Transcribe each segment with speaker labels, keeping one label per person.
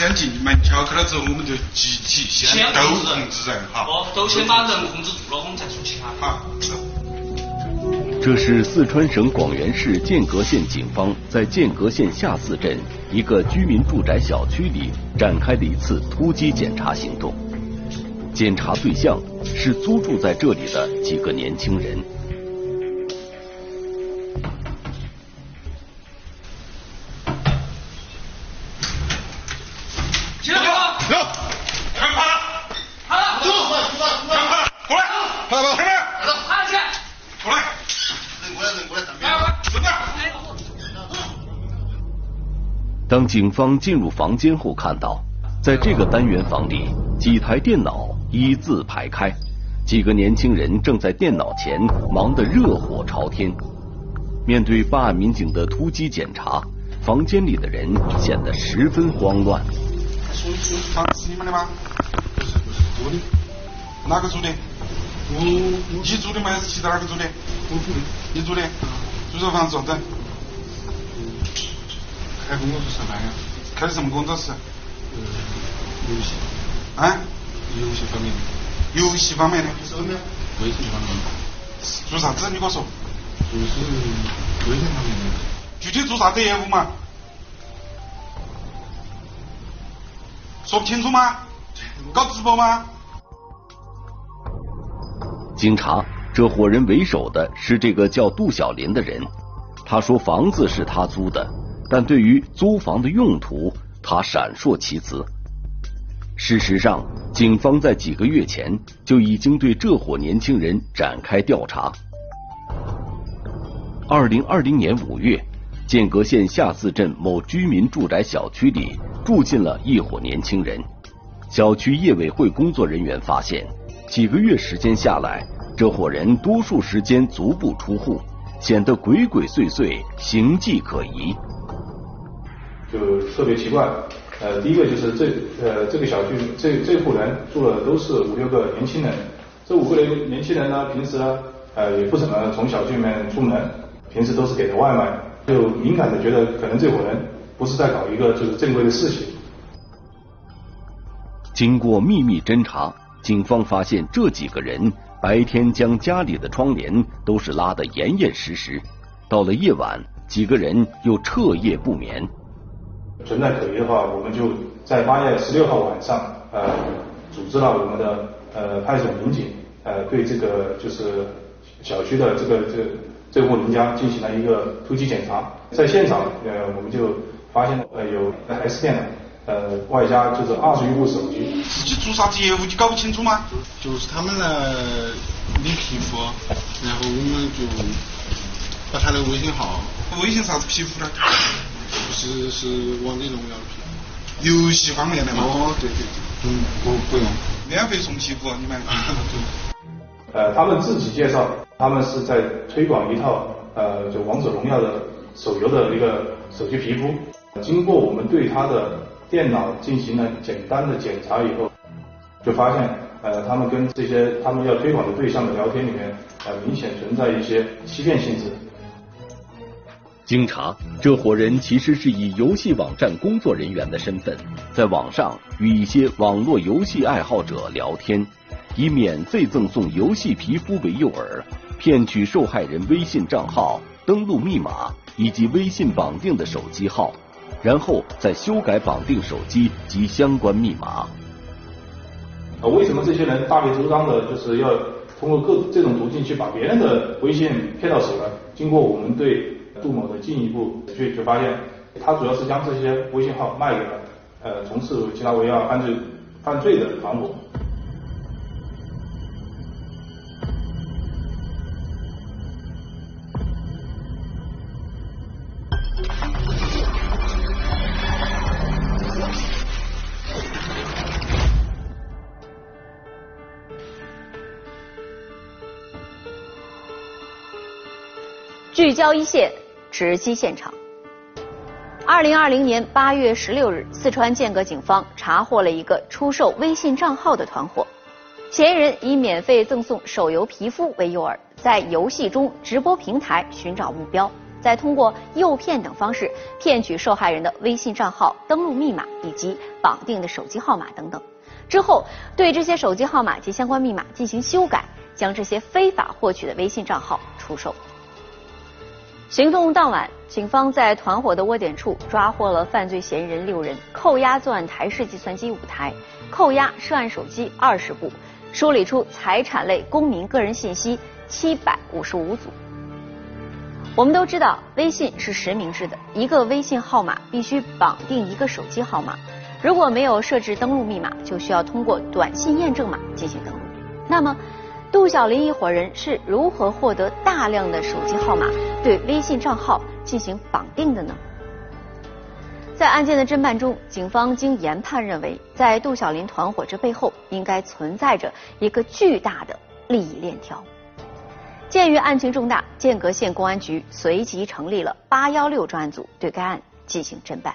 Speaker 1: 先进门敲开了之后，我们就集体先都控制人，哈。
Speaker 2: 哦，都先把人控制住了，我们再说其他的。
Speaker 1: 好。
Speaker 3: 这是四川省广元市剑阁县警方在剑阁县下寺镇一个居民住宅小区里展开的一次突击检查行动。检查对象是租住在这里的几个年轻人。当警方进入房间后，看到在这个单元房里，几台电脑一字排开，几个年轻人正在电脑前忙得热火朝天。面对办案民警的突击检查，房间里的人显得十分慌乱。
Speaker 1: 房子是你们的吗？
Speaker 4: 不是不是，租的。
Speaker 1: 哪个租的？
Speaker 4: 我
Speaker 1: 你租的吗？还是其他哪个租的？
Speaker 4: 我租的。
Speaker 1: 你租的？租这房子做的？
Speaker 4: 开工作室上班呀？
Speaker 1: 开的什么工作室？
Speaker 4: 呃，游戏。
Speaker 1: 啊？
Speaker 4: 游戏方面的。
Speaker 1: 游戏方面的？
Speaker 4: 什么？微信方面的。
Speaker 1: 做啥子？你给我说。
Speaker 4: 就是微信方面的。
Speaker 1: 具体做啥子业务嘛？说不清楚吗？搞直播吗？
Speaker 3: 经查，这伙人为首的是这个叫杜小林的人。他说房子是他租的。但对于租房的用途，他闪烁其词。事实上，警方在几个月前就已经对这伙年轻人展开调查。二零二零年五月，剑阁县下寺镇某居民住宅小区里住进了一伙年轻人。小区业委会工作人员发现，几个月时间下来，这伙人多数时间足不出户，显得鬼鬼祟祟，形迹可疑。
Speaker 5: 就特别奇怪，呃，第一个就是这呃这个小区这这户人住了都是五六个年轻人，这五个人年轻人呢，平时呢呃也不怎么从小区里面出门，平时都是给的外卖，就敏感的觉得可能这伙人不是在搞一个就是正规的事情。
Speaker 3: 经过秘密侦查，警方发现这几个人白天将家里的窗帘都是拉得严严实实，到了夜晚，几个人又彻夜不眠。
Speaker 5: 存在可疑的话，我们就在八月十六号晚上，呃，组织了我们的呃派出所民警，呃，对这个就是小区的这个这这户人家进行了一个突击检查。在现场，呃，我们就发现呃有 S 电脑，呃，外加就是二十余部手机。
Speaker 1: 自己做啥子业务你搞不清楚吗？
Speaker 4: 就是他们来领皮肤，然后我们就把他的微信号。
Speaker 1: 微信啥子皮肤呢？
Speaker 4: 是是王者荣耀的皮
Speaker 1: 肤，游戏方面的嘛。
Speaker 4: 哦，对对对，嗯，不不用，
Speaker 1: 免费送皮肤，你们。
Speaker 5: 呃，他们自己介绍，他们是在推广一套呃，就王者荣耀的手游的一个手机皮肤。经过我们对他的电脑进行了简单的检查以后，就发现呃，他们跟这些他们要推广的对象的聊天里面，呃，明显存在一些欺骗性质。
Speaker 3: 经查，这伙人其实是以游戏网站工作人员的身份，在网上与一些网络游戏爱好者聊天，以免费赠送游戏皮肤为诱饵，骗取受害人微信账号、登录密码以及微信绑定的手机号，然后再修改绑定手机及相关密码。
Speaker 5: 啊，为什么这些人大费周章的，就是要通过各这种途径去把别人的微信骗到手呢？经过我们对。杜某的进一步去就发现，他主要是将这些微信号卖给了呃从事其他违法犯罪犯罪的团伙。
Speaker 6: 聚焦一线。直击现场。二零二零年八月十六日，四川剑阁警方查获了一个出售微信账号的团伙，嫌疑人以免费赠送手游皮肤为诱饵，在游戏中直播平台寻找目标，再通过诱骗等方式骗取受害人的微信账号、登录密码以及绑定的手机号码等等。之后，对这些手机号码及相关密码进行修改，将这些非法获取的微信账号出售。行动当晚，警方在团伙的窝点处抓获了犯罪嫌疑人六人，扣押作案台式计算机五台，扣押涉案手机二十部，梳理出财产类公民个人信息七百五十五组。我们都知道，微信是实名制的，一个微信号码必须绑定一个手机号码。如果没有设置登录密码，就需要通过短信验证码进行登录。那么，杜小林一伙人是如何获得大量的手机号码，对微信账号进行绑定的呢？在案件的侦办中，警方经研判认为，在杜小林团伙这背后应该存在着一个巨大的利益链条。鉴于案情重大，剑阁县公安局随即成立了八幺六专案组，对该案进行侦办。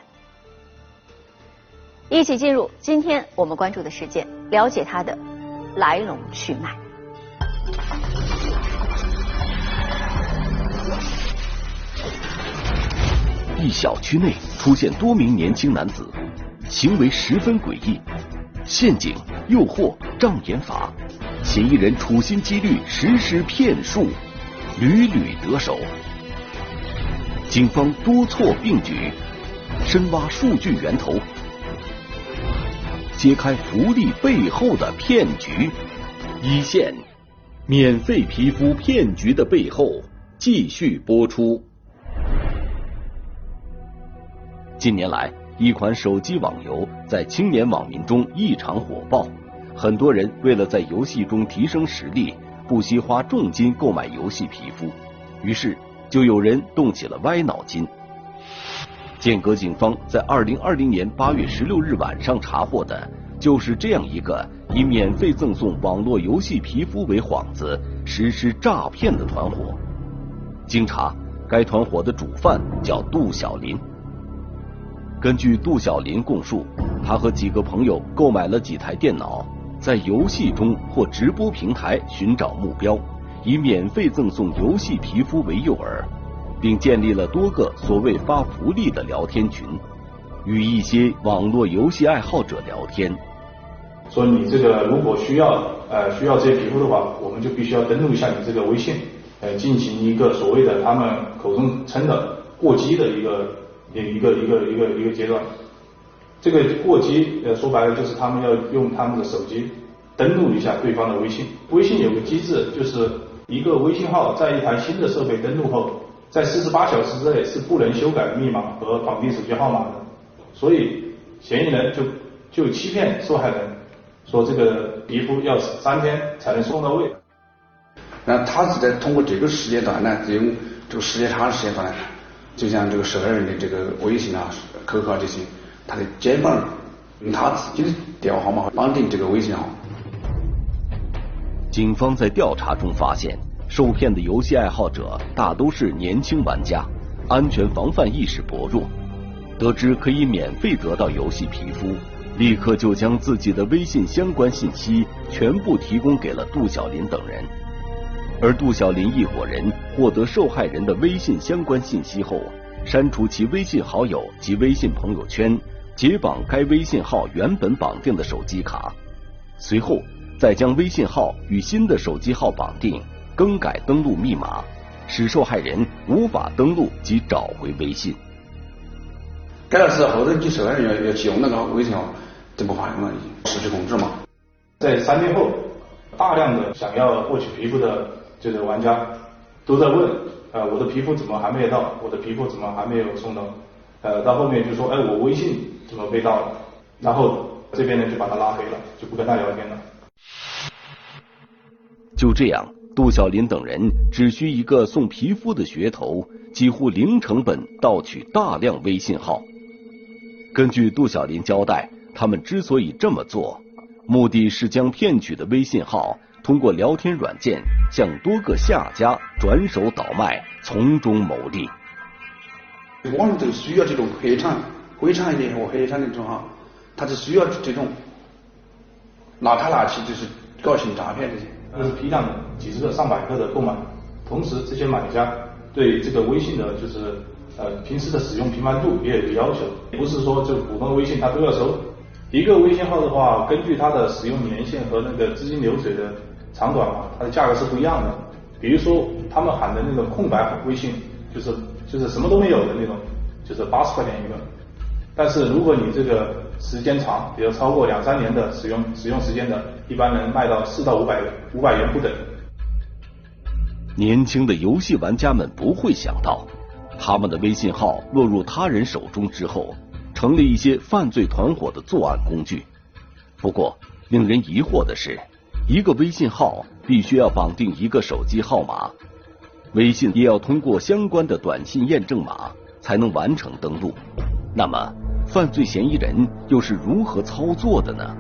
Speaker 6: 一起进入今天我们关注的事件，了解它的来龙去脉。
Speaker 3: 一小区内出现多名年轻男子，行为十分诡异，陷阱、诱惑障眼法，嫌疑人处心积虑实施骗术，屡屡得手。警方多措并举，深挖数据源头。揭开福利背后的骗局，一线免费皮肤骗局的背后继续播出。近年来，一款手机网游在青年网民中异常火爆，很多人为了在游戏中提升实力，不惜花重金购买游戏皮肤，于是就有人动起了歪脑筋。剑阁警方在二零二零年八月十六日晚上查获的，就是这样一个以免费赠送网络游戏皮肤为幌子实施诈骗的团伙。经查，该团伙的主犯叫杜小林。根据杜小林供述，他和几个朋友购买了几台电脑，在游戏中或直播平台寻找目标，以免费赠送游戏皮肤为诱饵。并建立了多个所谓发福利的聊天群，与一些网络游戏爱好者聊天。
Speaker 5: 说你这个如果需要呃需要这些皮肤的话，我们就必须要登录一下你这个微信，呃进行一个所谓的他们口中称的过激的一个一个一个一个一个阶段。这个过激呃说白了就是他们要用他们的手机登录一下对方的微信。微信有个机制，就是一个微信号在一台新的设备登录后。在四十八小时之内是不能修改密码和绑定手机号码的，所以嫌疑人就就欺骗受害人说这个皮肤要三天才能送到位。
Speaker 7: 那他是在通过这个时间段呢，利用这个时间长的时间段，就像这个受害人的这个微信啊、QQ 啊这些，他的肩膀用他自己的电话号码绑定这个微信号。
Speaker 3: 警方在调查中发现。受骗的游戏爱好者大都是年轻玩家，安全防范意识薄弱。得知可以免费得到游戏皮肤，立刻就将自己的微信相关信息全部提供给了杜小林等人。而杜小林一伙人获得受害人的微信相关信息后，删除其微信好友及微信朋友圈，解绑该微信号原本绑定的手机卡，随后再将微信号与新的手机号绑定。更改登录密码，使受害人无法登录及找回微信。
Speaker 7: 改了之后，后头你受害人要要去用那个微信号，就不发现了，失去控制嘛。
Speaker 5: 在三天后，大量的想要获取皮肤的这个玩家都在问：呃，我的皮肤怎么还没有到？我的皮肤怎么还没有送到？呃，到后面就说：哎，我微信怎么被盗了？然后这边呢就把他拉黑了，就不跟他聊天了。
Speaker 3: 就这样。杜小林等人只需一个送皮肤的噱头，几乎零成本盗取大量微信号。根据杜小林交代，他们之所以这么做，目的是将骗取的微信号通过聊天软件向多个下家转手倒卖，从中牟利。
Speaker 7: 网上都需要这种黑产、灰产业和黑产的这种哈，他是需要这种拿卡拿去，就是搞行诈骗这些。
Speaker 5: 那是批量几十个、上百个的购买，同时这些买家对这个微信的就是呃平时的使用频繁度也有个要求，不是说就普通的微信它都要收。一个微信号的话，根据它的使用年限和那个资金流水的长短嘛，它的价格是不一样的。比如说他们喊的那个空白微信，就是就是什么都没有的那种，就是八十块钱一个。但是如果你这个时间长，比如超过两三年的使用使用时间的，一般能卖到四到五百五百元不等。
Speaker 3: 年轻的游戏玩家们不会想到，他们的微信号落入他人手中之后，成了一些犯罪团伙的作案工具。不过，令人疑惑的是，一个微信号必须要绑定一个手机号码，微信也要通过相关的短信验证码才能完成登录。那么，犯罪嫌疑人又是如何操作的呢？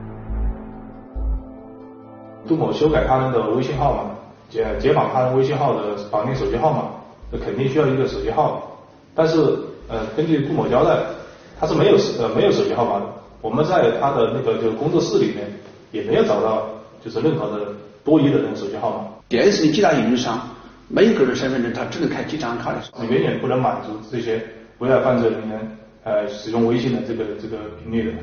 Speaker 5: 杜某修改他人的微信号码。解解绑他人微信号的绑定手机号码，那肯定需要一个手机号。但是呃，根据顾某交代，他是没有呃没有手机号码的。我们在他的那个就工作室里面也没有找到就是任何的多余的那个手机号码。
Speaker 7: 电视几大运营商每个人身份证他只能开几张卡的，
Speaker 5: 远远不能满足这些违法犯罪人员呃使用微信的这个这个频率的。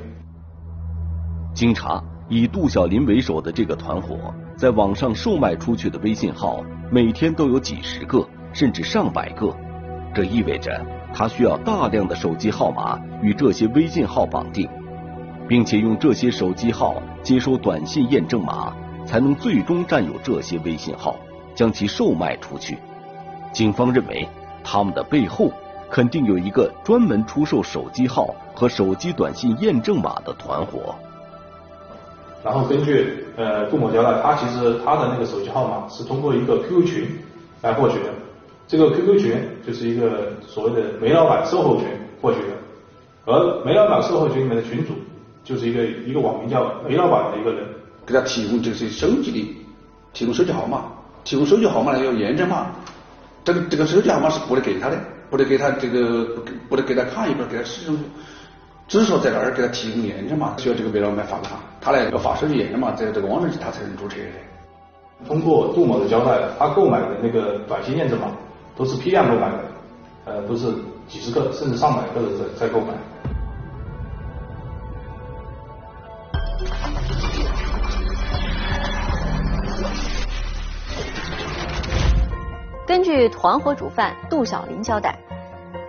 Speaker 3: 经查。以杜小林为首的这个团伙，在网上售卖出去的微信号，每天都有几十个，甚至上百个。这意味着他需要大量的手机号码与这些微信号绑定，并且用这些手机号接收短信验证码，才能最终占有这些微信号，将其售卖出去。警方认为，他们的背后肯定有一个专门出售手机号和手机短信验证码的团伙。
Speaker 5: 然后根据呃杜某交代，他其实他的那个手机号码是通过一个 QQ 群来获取的，这个 QQ 群就是一个所谓的煤老板售后群获取的，而煤老板售后群里面的群主就是一个一个网名叫煤老板的一个人，
Speaker 7: 给他提供就是手机的提供手机号码，提供手机号码呢要验证码，这个这个手机号码是不得给他的，不得给他这个不得给他卡一本给他使用。只是说在那儿给他提供验证码，需要这个煤老板发给，他他来要发手机验证码，在这个网站他才能注册的。
Speaker 5: 通过杜某的交代，他购买的那个短信验证码都是批量购买的，呃，都是几十个甚至上百个的在在购买。
Speaker 6: 根据团伙主犯杜小林交代。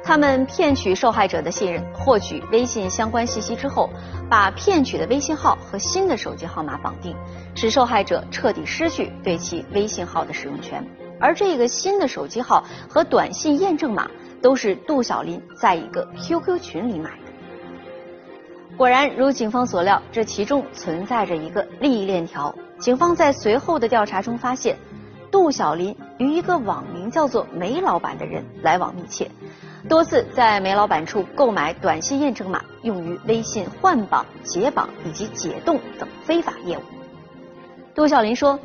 Speaker 6: 他们骗取受害者的信任，获取微信相关信息之后，把骗取的微信号和新的手机号码绑定，使受害者彻底失去对其微信号的使用权。而这个新的手机号和短信验证码都是杜小林在一个 QQ 群里买的。果然，如警方所料，这其中存在着一个利益链条。警方在随后的调查中发现，杜小林与一个网名叫做“梅老板”的人来往密切。多次在煤老板处购买短信验证码，用于微信换绑、解绑以及解冻等非法业务。杜小林说，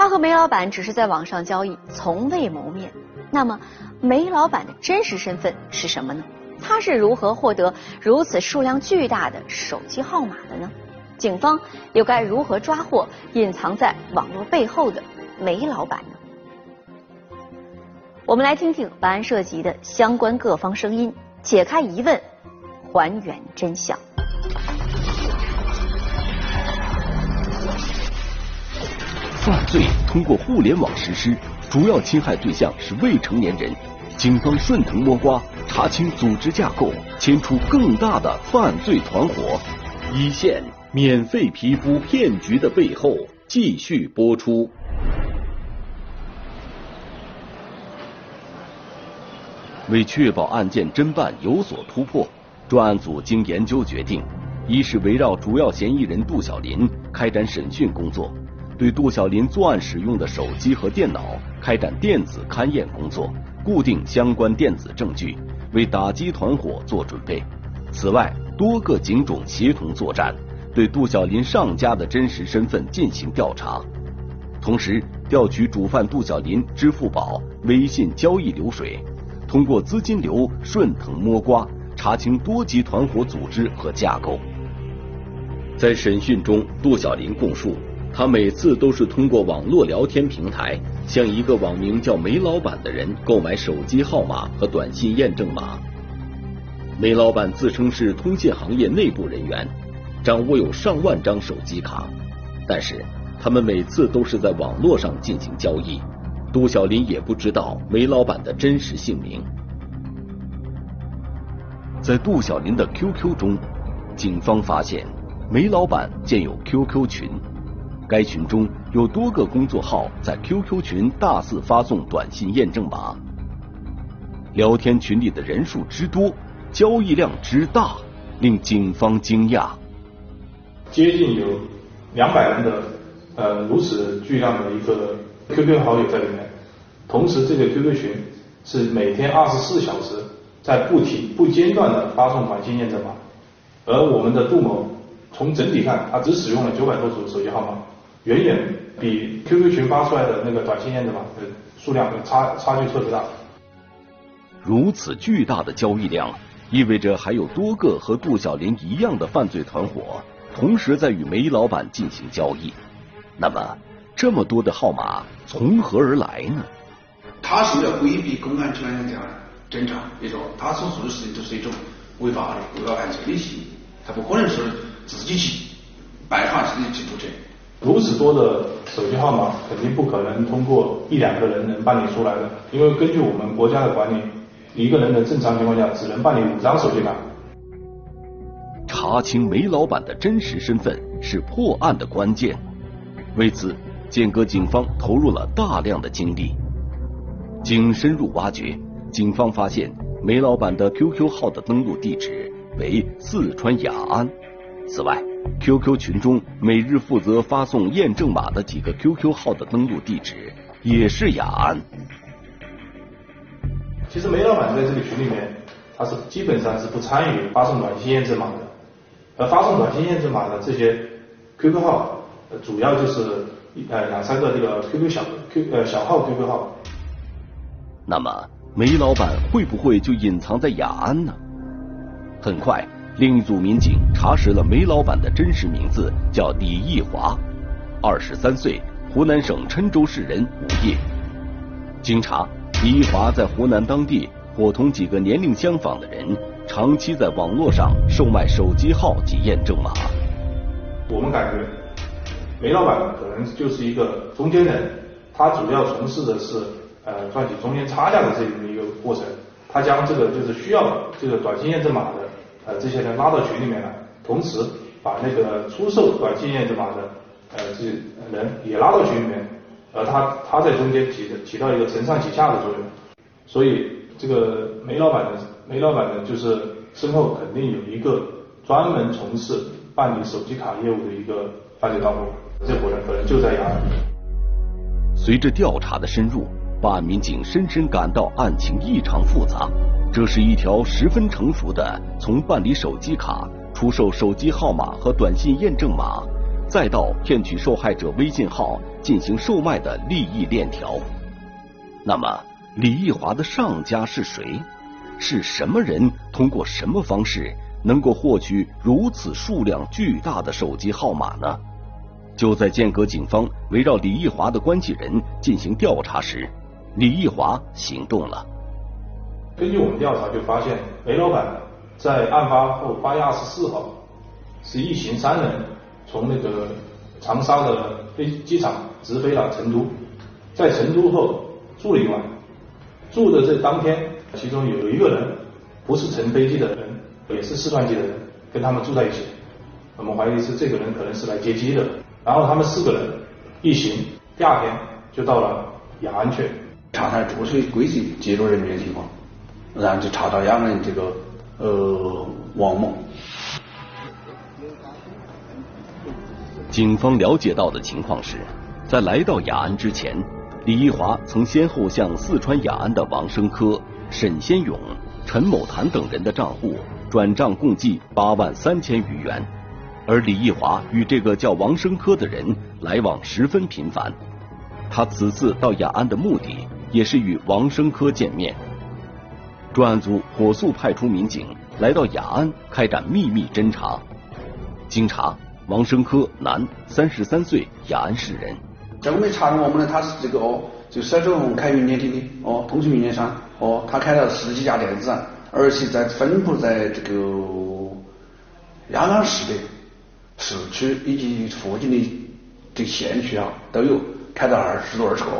Speaker 6: 他和梅老板只是在网上交易，从未谋面。那么，梅老板的真实身份是什么呢？他是如何获得如此数量巨大的手机号码的呢？警方又该如何抓获隐藏在网络背后的梅老板呢？我们来听听本案涉及的相关各方声音，解开疑问，还原真相。
Speaker 3: 犯罪通过互联网实施，主要侵害对象是未成年人。警方顺藤摸瓜，查清组织架构，牵出更大的犯罪团伙。一线免费皮肤骗局的背后，继续播出。为确保案件侦办有所突破，专案组经研究决定：一是围绕主要嫌疑人杜小林开展审讯工作，对杜小林作案使用的手机和电脑开展电子勘验工作，固定相关电子证据，为打击团伙做准备。此外，多个警种协同作战，对杜小林上家的真实身份进行调查，同时调取主犯杜小林支付宝、微信交易流水。通过资金流顺藤摸瓜，查清多级团伙组织和架构。在审讯中，杜小林供述，他每次都是通过网络聊天平台向一个网名叫梅老板的人购买手机号码和短信验证码。梅老板自称是通信行业内部人员，掌握有上万张手机卡，但是他们每次都是在网络上进行交易。杜小林也不知道梅老板的真实姓名。在杜小林的 QQ 中，警方发现梅老板建有 QQ 群。该群中有多个工作号在 QQ 群大肆发送短信验证码，聊天群里的人数之多，交易量之大，令警方惊讶。
Speaker 5: 接近有两百人的呃如此巨量的一个 QQ 好友在里面，同时这个 QQ 群是每天二十四小时在不停不间断的发送短信验证码，而我们的杜某从整体看，他只使用了九百多组手机号码。远远比 QQ 群发出来的那个短信验证码的数量差差距特别大。
Speaker 3: 如此巨大的交易量，意味着还有多个和杜小林一样的犯罪团伙同时在与梅老板进行交易。那么，这么多的号码从何而来呢？
Speaker 7: 他是为了规避公安机关的这样侦查，比如说他所做的事情都是一种违法的、违法犯罪的行为，他不可能是自己去办法自己去杜绝。
Speaker 5: 如此多的手机号码，肯定不可能通过一两个人能办理出来的。因为根据我们国家的管理，一个人的正常情况下只能办理五张手机卡。
Speaker 3: 查清梅老板的真实身份是破案的关键。为此，剑阁警方投入了大量的精力。经深入挖掘，警方发现梅老板的 QQ 号的登录地址为四川雅安。此外，QQ 群中每日负责发送验证码的几个 QQ 号的登录地址也是雅安。
Speaker 5: 其实梅老板在这个群里面，他是基本上是不参与发送短信验证码的。而发送短信验证码的这些 QQ 号，主要就是呃两三个这个 QQ 小 Q 呃小号 QQ 号。
Speaker 3: 那么梅老板会不会就隐藏在雅安呢？很快。另一组民警查实了梅老板的真实名字，叫李义华，二十三岁，湖南省郴州市人，无业。经查，李义华在湖南当地伙同几个年龄相仿的人，长期在网络上售卖手机号及验证码。
Speaker 5: 我们感觉，梅老板可能就是一个中间人，他主要从事的是呃赚取中间差价的这么一个过程。他将这个就是需要这个短信验证码的。呃，这些人拉到群里面来，同时把那个出售短信验证码的呃这些人也拉到群里面，而他他在中间起的起到一个承上启下的作用，所以这个梅老板的梅老板呢，就是身后肯定有一个专门从事办理手机卡业务的一个犯罪团伙，这伙人可能就在雅安。
Speaker 3: 随着调查的深入，办案民警深深感到案情异常复杂。这是一条十分成熟的从办理手机卡、出售手机号码和短信验证码，再到骗取受害者微信号进行售卖的利益链条。那么，李义华的上家是谁？是什么人？通过什么方式能够获取如此数量巨大的手机号码呢？就在间隔警方围绕李义华的关系人进行调查时，李义华行动了。
Speaker 5: 根据我们调查，就发现梅老板在案发后八月二十四号是一行三人从那个长沙的飞机场直飞了成都，在成都后住了一晚，住的这当天，其中有一个人不是乘飞机的人，也是四川籍的人，跟他们住在一起，我们怀疑是这个人可能是来接机的，然后他们四个人一行第二天就到了雅安去
Speaker 7: 查他住宿轨迹、接入人员情况。然后就查到雅安这个呃王某。
Speaker 3: 警方了解到的情况是，在来到雅安之前，李一华曾先后向四川雅安的王生科、沈先勇、陈某谭等人的账户转账共计八万三千余元，而李一华与这个叫王生科的人来往十分频繁，他此次到雅安的目的也是与王生科见面。专案组火速派出民警来到雅安开展秘密侦查。经查，王生科，男，三十三岁，雅安市人。
Speaker 7: 在我们查我们呢，他是这个就沈守红开营业厅的哦，通讯营商哦，他开了十几家店子，而且在分布在这个雅安市的市区以及附近的这县区啊，都有开到二十多二十个。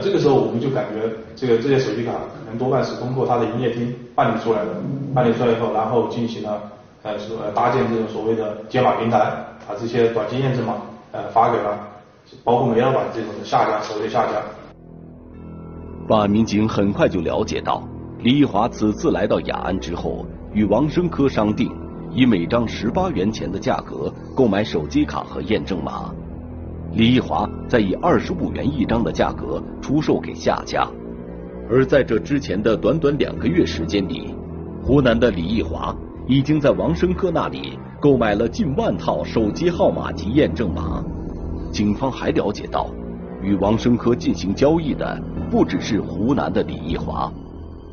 Speaker 5: 这个时候我们就感觉，这个这些手机卡可能多半是通过他的营业厅办理出来的，办理出来以后，然后进行了呃说搭建这种所谓的解码平台，把这些短信验证码呃发给了包括煤老板这种的下家，所谓的下家。
Speaker 3: 办案民警很快就了解到，李一华此次来到雅安之后，与王生科商定，以每张十八元钱的价格购买手机卡和验证码。李一华再以二十五元一张的价格出售给下家。而在这之前的短短两个月时间里，湖南的李一华已经在王生科那里购买了近万套手机号码及验证码。警方还了解到，与王生科进行交易的不只是湖南的李一华，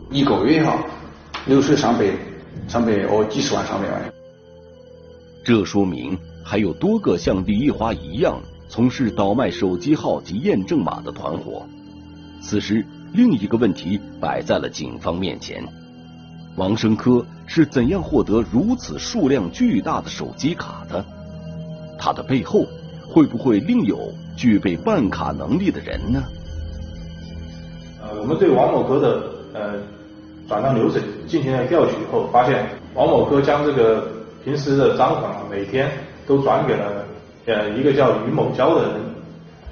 Speaker 7: 一个月哈流水上百上百哦几十万上百万。
Speaker 3: 这说明还有多个像李一华一样从事倒卖手机号及验证码的团伙。此时，另一个问题摆在了警方面前：王生科是怎样获得如此数量巨大的手机卡的？他的背后会不会另有具备办卡能力的人呢？
Speaker 5: 呃，我们对王某哥的呃转账流水进行了调取以后，发现王某哥将这个平时的赃款每天都转给了呃一个叫于某娇的人。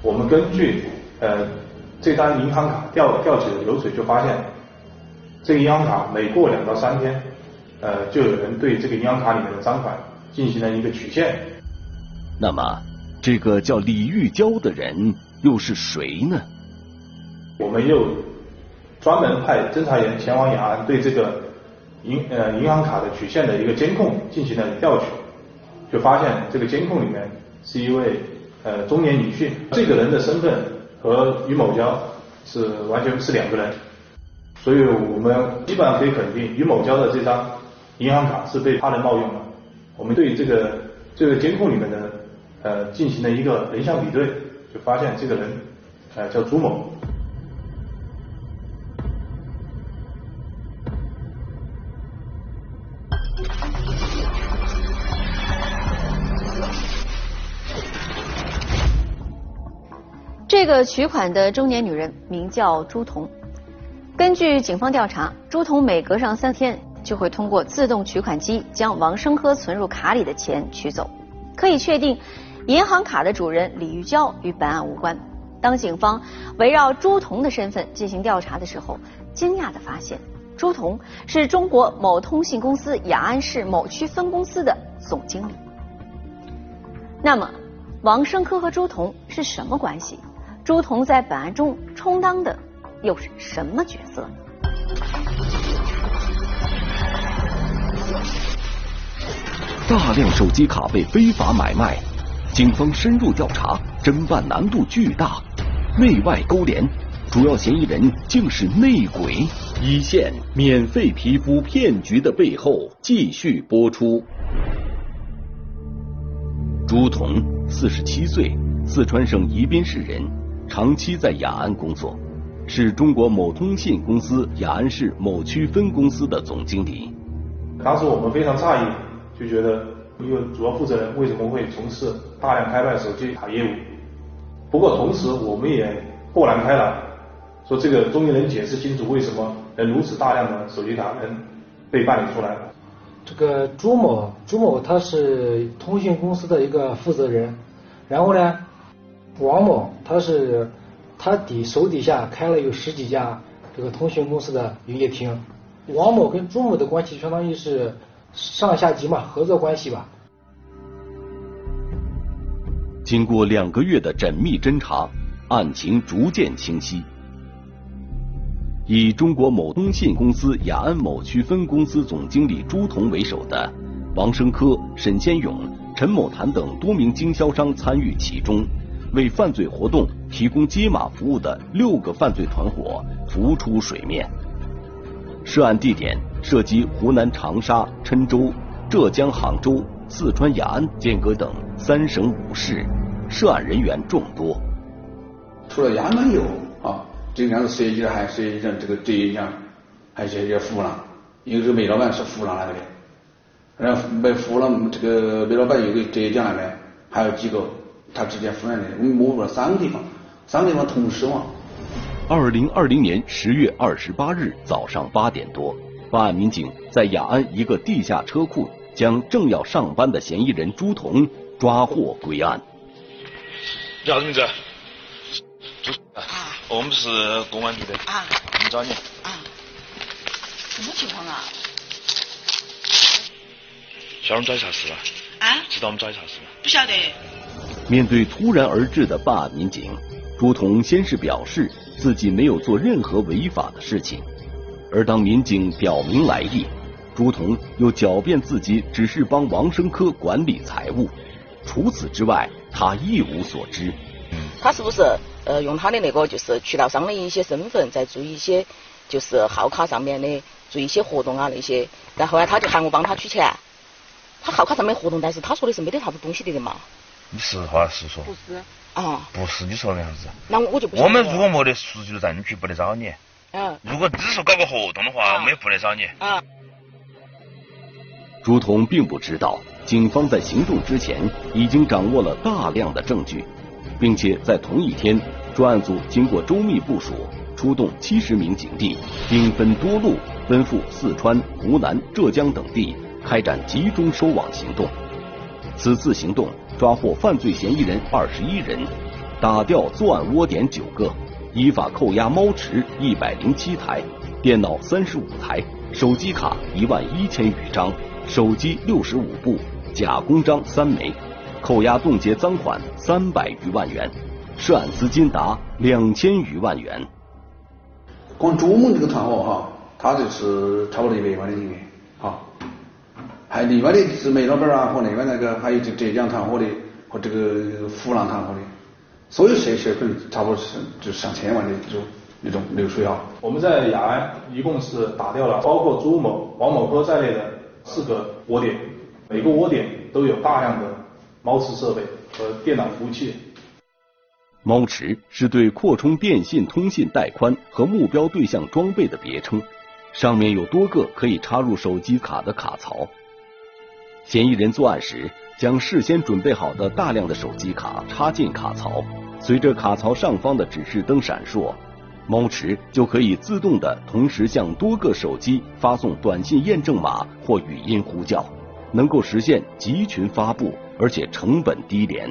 Speaker 5: 我们根据呃这张银行卡调调取的流水，就发现这个银行卡每过两到三天，呃就有人对这个银行卡里面的赃款进行了一个取现。
Speaker 3: 那么，这个叫李玉娇的人又是谁呢？
Speaker 5: 我们又专门派侦查员前往雅安，对这个银呃银行卡的取现的一个监控进行了调取，就发现这个监控里面是一位呃中年女性，这个人的身份和于某娇是完全是两个人，所以我们基本上可以肯定，于某娇的这张银行卡是被他人冒用了。我们对这个这个监控里面的呃进行了一个人像比对，就发现这个人呃叫朱某。
Speaker 6: 取款的中年女人名叫朱彤。根据警方调查，朱彤每隔上三天就会通过自动取款机将王生科存入卡里的钱取走。可以确定，银行卡的主人李玉娇与本案无关。当警方围绕朱彤的身份进行调查的时候，惊讶地发现，朱彤是中国某通信公司雅安市某区分公司的总经理。那么，王生科和朱彤是什么关系？朱彤在本案中充当的又是什么角色？
Speaker 3: 大量手机卡被非法买卖，警方深入调查，侦办难度巨大，内外勾连，主要嫌疑人竟是内鬼。一线免费皮肤骗局的背后继续播出。朱彤，四十七岁，四川省宜宾市人。长期在雅安工作，是中国某通信公司雅安市某区分公司的总经理。
Speaker 5: 当时我们非常诧异，就觉得一个主要负责人为什么会从事大量开办手机卡业务？不过同时我们也豁然开朗，说这个终于能解释清楚为什么能如此大量的手机卡能被办理出来。
Speaker 8: 这个朱某，朱某他是通讯公司的一个负责人，然后呢？王某他是他底手底下开了有十几家这个通讯公司的营业厅，王某跟朱某的关系相当于是上下级嘛，合作关系吧。
Speaker 3: 经过两个月的缜密侦查，案情逐渐清晰。以中国某通信公司雅安某区分公司总经理朱彤为首的王生科、沈先勇、陈某谈等多名经销商参与其中。为犯罪活动提供接码服务的六个犯罪团伙浮出水面。涉案地点涉及湖南长沙、郴州、浙江杭州、四川雅安、剑阁等三省五市，涉案人员众多。
Speaker 7: 除了雅安有啊，经常是涉及的还涉及像这个浙江，还涉及湖南，因为这个煤老板是湖南那个的，然后煤湖南这个煤老板有个浙江那边还有几个他之间夫人的，我们摸了三个地方，三个地方同时嘛。
Speaker 3: 二零二零年十月二十八日早上八点多，办案民警在雅安一个地下车库将正要上班的嫌疑人朱彤抓获归案。
Speaker 9: 叫啥子名字？朱啊，我们是公安局的啊，我们找你啊。
Speaker 10: 什么情况啊？
Speaker 9: 晓得我们找你啥事吗？
Speaker 10: 啊？
Speaker 9: 知道我们找你啥事吗？
Speaker 10: 不晓得。
Speaker 3: 面对突然而至的办案民警，朱彤先是表示。自己没有做任何违法的事情，而当民警表明来意，朱彤又狡辩自己只是帮王生科管理财务，除此之外，他一无所知。
Speaker 11: 他是不是呃用他的那个就是渠道商的一些身份，在做一些就是号卡上面的做一些活动啊那些，然后呢他就喊我帮他取钱，他号卡上面活动，但是他说的是没得啥子东西的的嘛。
Speaker 9: 你实话实说。
Speaker 11: 不是。啊，
Speaker 9: 不是你说的样子。
Speaker 11: 那我就不。
Speaker 9: 我们如果没得实际的证据，不得找你。
Speaker 11: 嗯。
Speaker 9: 如果只是搞个活动的话，我们也不得找你。
Speaker 11: 啊。
Speaker 3: 朱彤并不知道，警方在行动之前已经掌握了大量的证据，并且在同一天，专案组经过周密部署，出动七十名警力，兵分多路，奔赴四川、湖南、浙江等地，开展集中收网行动。此次行动。抓获犯罪嫌疑人二十一人，打掉作案窝点九个，依法扣押猫池一百零七台，电脑三十五台，手机卡一万一千余张，手机六十五部，假公章三枚，扣押冻结赃款三百余万元，涉案资金达两千余万元。
Speaker 7: 光朱某这个团伙哈，他就是差不多一百万的人员，还另外的是煤老板啊和另外那个还有这浙江团伙的和这个湖南团伙的，所有涉起来可能差不多是就上千万的这种那种流水啊。
Speaker 5: 我们在雅安一共是打掉了包括朱某、王某哥在内的四个窝点，每个窝点都有大量的猫池设备和电脑服务器。
Speaker 3: 猫池是对扩充电信通信带宽和目标对象装备的别称，上面有多个可以插入手机卡的卡槽。嫌疑人作案时，将事先准备好的大量的手机卡插进卡槽，随着卡槽上方的指示灯闪烁，猫池就可以自动的同时向多个手机发送短信验证码或语音呼叫，能够实现集群发布，而且成本低廉。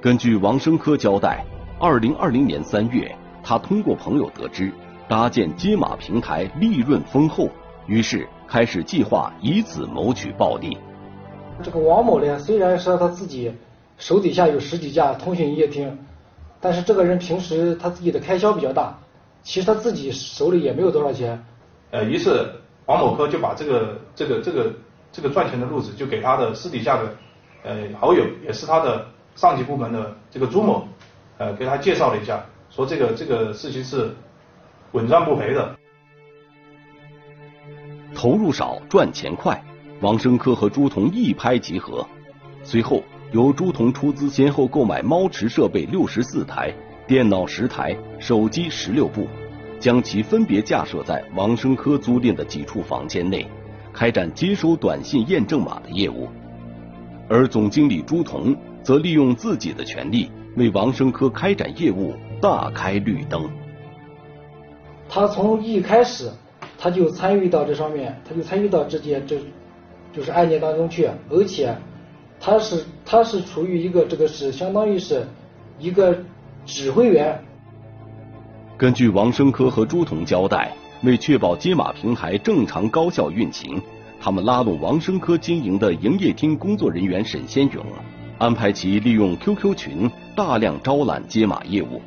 Speaker 3: 根据王生科交代，二零二零年三月，他通过朋友得知搭建接码平台利润丰厚，于是开始计划以此谋取暴利。
Speaker 8: 这个王某呢，虽然说他自己手底下有十几家通讯营业厅，但是这个人平时他自己的开销比较大，其实他自己手里也没有多少钱。
Speaker 5: 呃，于是王某科就把这个这个这个这个赚钱的路子就给他的私底下的呃好友，也是他的上级部门的这个朱某，呃，给他介绍了一下，说这个这个事情是稳赚不赔的，
Speaker 3: 投入少赚钱快。王生科和朱彤一拍即合，随后由朱彤出资，先后购买猫池设备六十四台、电脑十台、手机十六部，将其分别架设在王生科租赁的几处房间内，开展接收短信验证码的业务。而总经理朱彤则利用自己的权利，为王生科开展业务大开绿灯。
Speaker 8: 他从一开始他就参与到这上面，他就参与到这件这。就是案件当中去，而且他是他是处于一个这个是相当于是一个指挥员。
Speaker 3: 根据王生科和朱彤交代，为确保接码平台正常高效运行，他们拉拢王生科经营的营业厅工作人员沈先勇，安排其利用 QQ 群大量招揽接码业务，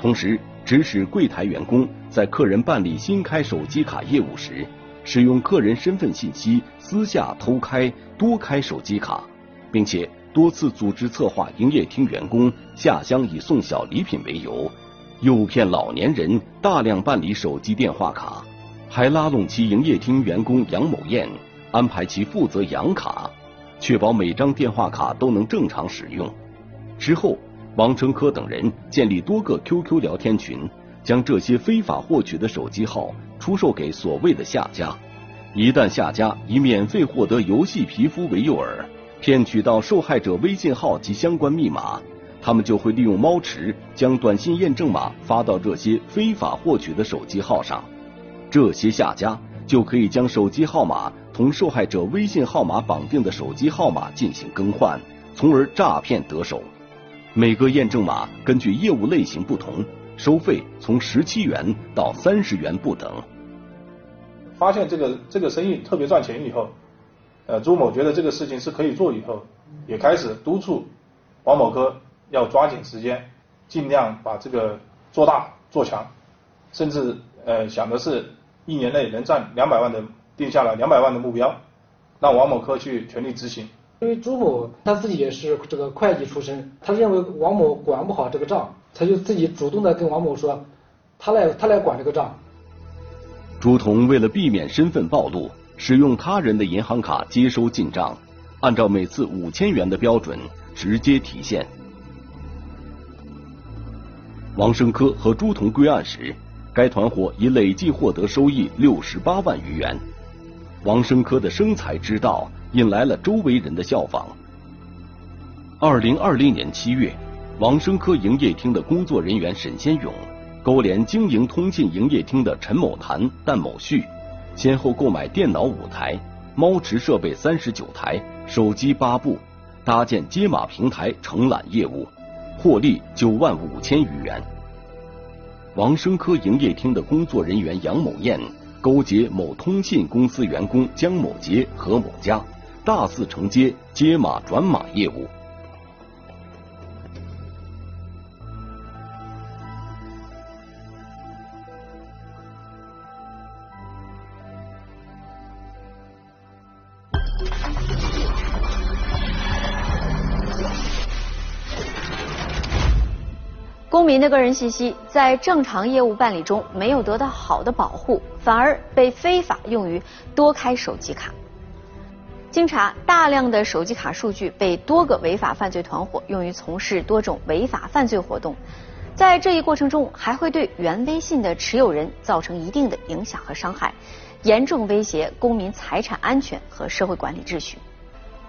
Speaker 3: 同时指使柜台员工在客人办理新开手机卡业务时。使用个人身份信息私下偷开多开手机卡，并且多次组织策划营业厅员工下乡以送小礼品为由，诱骗老年人大量办理手机电话卡，还拉拢其营业厅员工杨某艳，安排其负责养卡，确保每张电话卡都能正常使用。之后，王成科等人建立多个 QQ 聊天群。将这些非法获取的手机号出售给所谓的下家。一旦下家以免费获得游戏皮肤为诱饵，骗取到受害者微信号及相关密码，他们就会利用猫池将短信验证码发到这些非法获取的手机号上。这些下家就可以将手机号码同受害者微信号码绑定的手机号码进行更换，从而诈骗得手。每个验证码根据业务类型不同，收费从十七元到三十元不等。
Speaker 5: 发现这个这个生意特别赚钱以后，呃，朱某觉得这个事情是可以做以后，也开始督促王某科要抓紧时间，尽量把这个做大做强，甚至呃想的是一年内能赚两百万的，定下了两百万的目标，让王某科去全力执行。
Speaker 8: 因为朱某他自己也是这个会计出身，他认为王某管不好这个账，他就自己主动的跟王某说，他来他来管这个账。
Speaker 3: 朱彤为了避免身份暴露，使用他人的银行卡接收进账，按照每次五千元的标准直接提现。王生科和朱彤归案时，该团伙已累计获得收益六十八万余元。王生科的生财之道引来了周围人的效仿。二零二零年七月，王生科营业厅的工作人员沈先勇。勾连经营通信营业厅的陈某谭、旦某旭，先后购买电脑五台、猫池设备三十九台、手机八部，搭建接码平台承揽业务，获利九万五千余元。王生科营业厅的工作人员杨某艳勾结某通信公司员工江某杰、何某佳，大肆承接接码转码业务。
Speaker 6: 公民的个人信息在正常业务办理中没有得到好的保护，反而被非法用于多开手机卡。经查，大量的手机卡数据被多个违法犯罪团伙用于从事多种违法犯罪活动，在这一过程中还会对原微信的持有人造成一定的影响和伤害，严重威胁公民财产安全和社会管理秩序。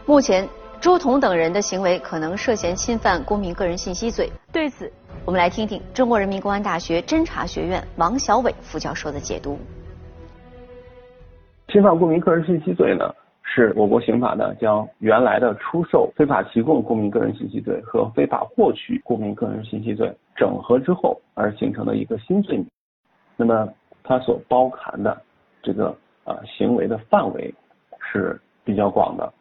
Speaker 6: 目前，朱彤等人的行为可能涉嫌侵犯公民个人信息罪。对此，我们来听听中国人民公安大学侦查学院王小伟副教授的解读。
Speaker 12: 侵犯公民个人信息罪呢，是我国刑法呢将原来的出售、非法提供公民个人信息罪和非法获取公民个人信息罪整合之后而形成的一个新罪名。那么，它所包含的这个呃行为的范围是比较广的。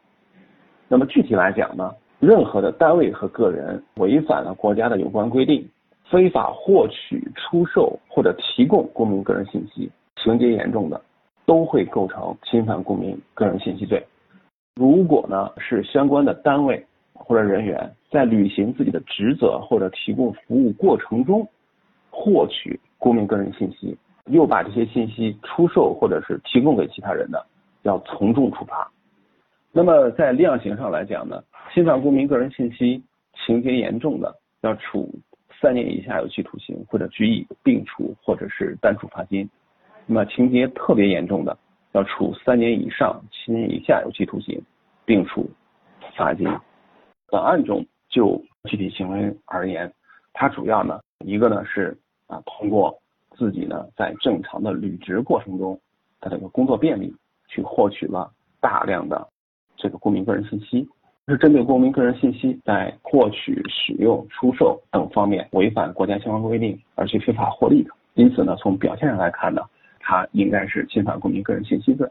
Speaker 12: 那么具体来讲呢，任何的单位和个人违反了国家的有关规定。非法获取、出售或者提供公民个人信息，情节严重的，都会构成侵犯公民个人信息罪。如果呢是相关的单位或者人员在履行自己的职责或者提供服务过程中，获取公民个人信息，又把这些信息出售或者是提供给其他人的，要从重处罚。那么在量刑上来讲呢，侵犯公民个人信息情节严重的，要处。三年以下有期徒刑或者拘役并处，或者是单处罚金。那么情节特别严重的，要处三年以上七年以下有期徒刑并处罚金。本案中就具体行为而言，它主要呢一个呢是啊通过自己呢在正常的履职过程中，他这个工作便利去获取了大量的这个公民个人信息。是针对公民个人信息在获取、使用、出售等方面违反国家相关规定而去非法获利的，因此呢，从表现上来看呢，它应该是侵犯公民个人信息罪。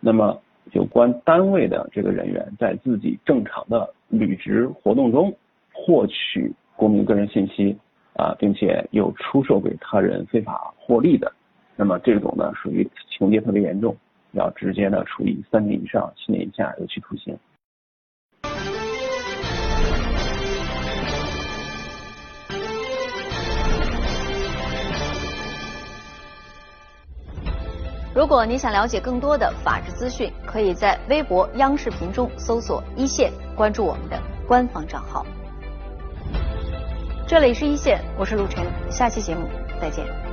Speaker 12: 那么，有关单位的这个人员在自己正常的履职活动中获取公民个人信息啊，并且又出售给他人非法获利的，那么这种呢，属于情节特别严重，要直接的处以三年以上七年以下有期徒刑。
Speaker 6: 如果你想了解更多的法治资讯，可以在微博、央视频中搜索“一线”，关注我们的官方账号。这里是一线，我是陆晨，下期节目再见。